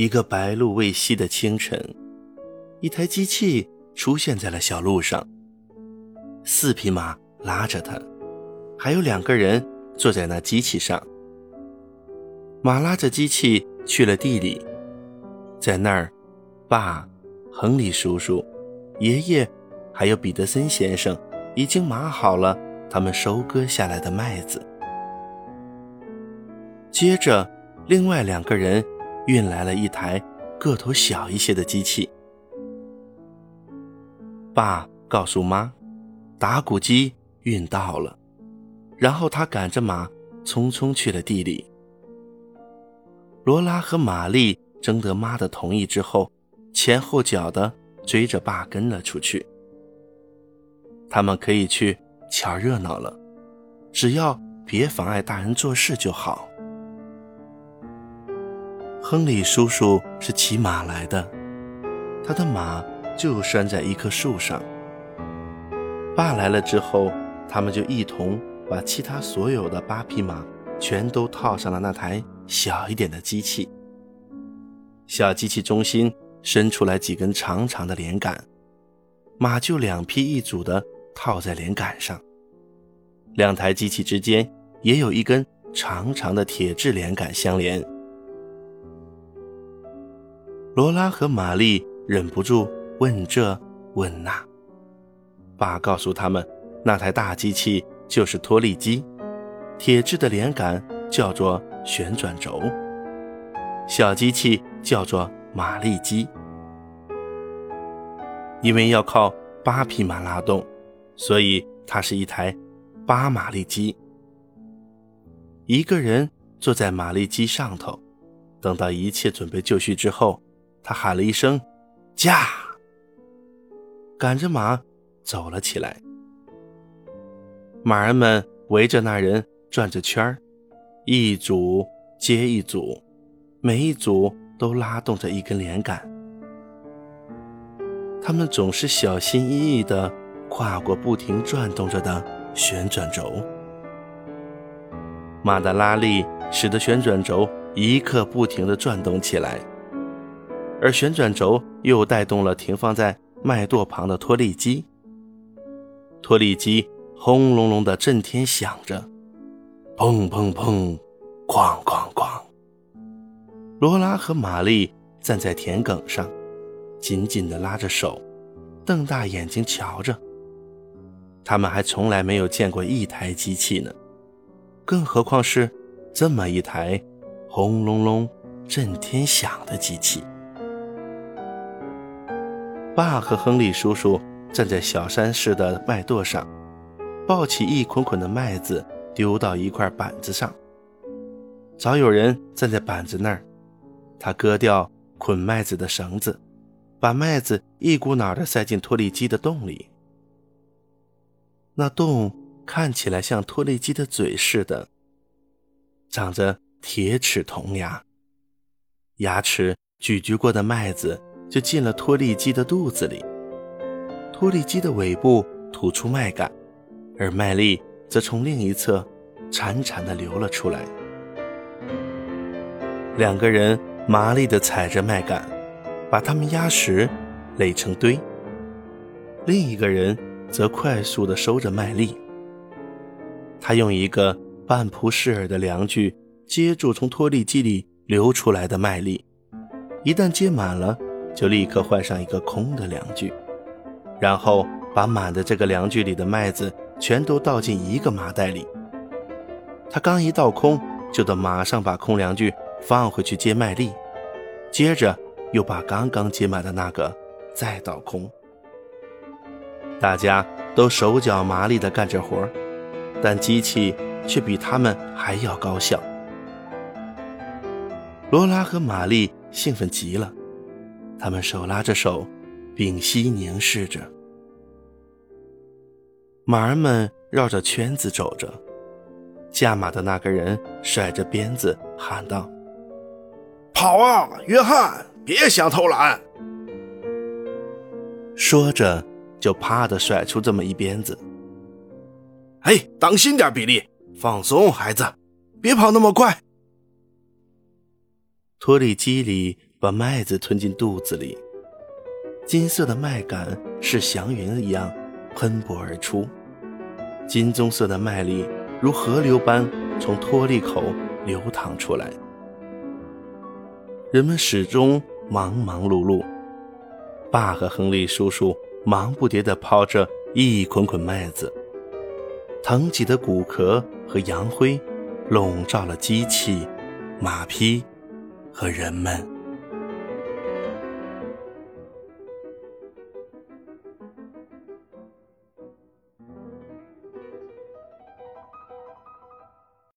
一个白露未晞的清晨，一台机器出现在了小路上。四匹马拉着它，还有两个人坐在那机器上。马拉着机器去了地里，在那儿，爸、亨利叔叔、爷爷，还有彼得森先生已经码好了他们收割下来的麦子。接着，另外两个人运来了一台个头小一些的机器。爸告诉妈，打谷机运到了，然后他赶着马匆匆去了地里。罗拉和玛丽征得妈的同意之后，前后脚的追着爸跟了出去。他们可以去瞧热闹了，只要别妨碍大人做事就好。亨利叔叔是骑马来的，他的马就拴在一棵树上。爸来了之后，他们就一同把其他所有的八匹马全都套上了那台小一点的机器。小机器中心伸出来几根长长的连杆，马就两匹一组的套在连杆上。两台机器之间也有一根长长的铁质连杆相连。罗拉和玛丽忍不住问这问那。爸告诉他们，那台大机器就是拖力机，铁质的连杆叫做旋转轴，小机器叫做马力机。因为要靠八匹马拉动，所以它是一台八马力机。一个人坐在马力机上头，等到一切准备就绪之后。他喊了一声：“驾！”赶着马走了起来。马儿们围着那人转着圈，一组接一组，每一组都拉动着一根连杆。他们总是小心翼翼地跨过不停转动着的旋转轴。马的拉力使得旋转轴一刻不停地转动起来。而旋转轴又带动了停放在麦垛旁的拖力机，拖力机轰隆隆的震天响着，砰砰砰，哐哐哐。罗拉和玛丽站在田埂上，紧紧地拉着手，瞪大眼睛瞧着。他们还从来没有见过一台机器呢，更何况是这么一台轰隆隆、震天响的机器。爸和亨利叔叔站在小山似的麦垛上，抱起一捆捆的麦子丢到一块板子上。早有人站在板子那儿，他割掉捆麦子的绳子，把麦子一股脑地塞进脱粒机的洞里。那洞看起来像脱粒机的嘴似的，长着铁齿铜牙，牙齿咀嚼过的麦子。就进了拖力机的肚子里。拖力机的尾部吐出麦秆，而麦粒则从另一侧潺潺地流了出来。两个人麻利地踩着麦秆，把它们压实，垒成堆。另一个人则快速地收着麦粒。他用一个半扑式耳的量具接住从脱粒机里流出来的麦粒，一旦接满了。就立刻换上一个空的量具，然后把满的这个量具里的麦子全都倒进一个麻袋里。他刚一倒空，就得马上把空量具放回去接麦粒，接着又把刚刚接满的那个再倒空。大家都手脚麻利地干着活，但机器却比他们还要高效。罗拉和玛丽兴奋极了。他们手拉着手，屏息凝视着。马儿们绕着圈子走着，驾马的那个人甩着鞭子喊道：“跑啊，约翰！别想偷懒！”说着，就啪的甩出这么一鞭子。“哎，当心点，比利！放松，孩子，别跑那么快。”托里基里。把麦子吞进肚子里。金色的麦秆是祥云一样喷薄而出，金棕色的麦粒如河流般从托利口流淌出来。人们始终忙忙碌碌，爸和亨利叔叔忙不迭地抛着一捆捆麦子，腾起的谷壳和洋灰笼罩了机器、马匹和人们。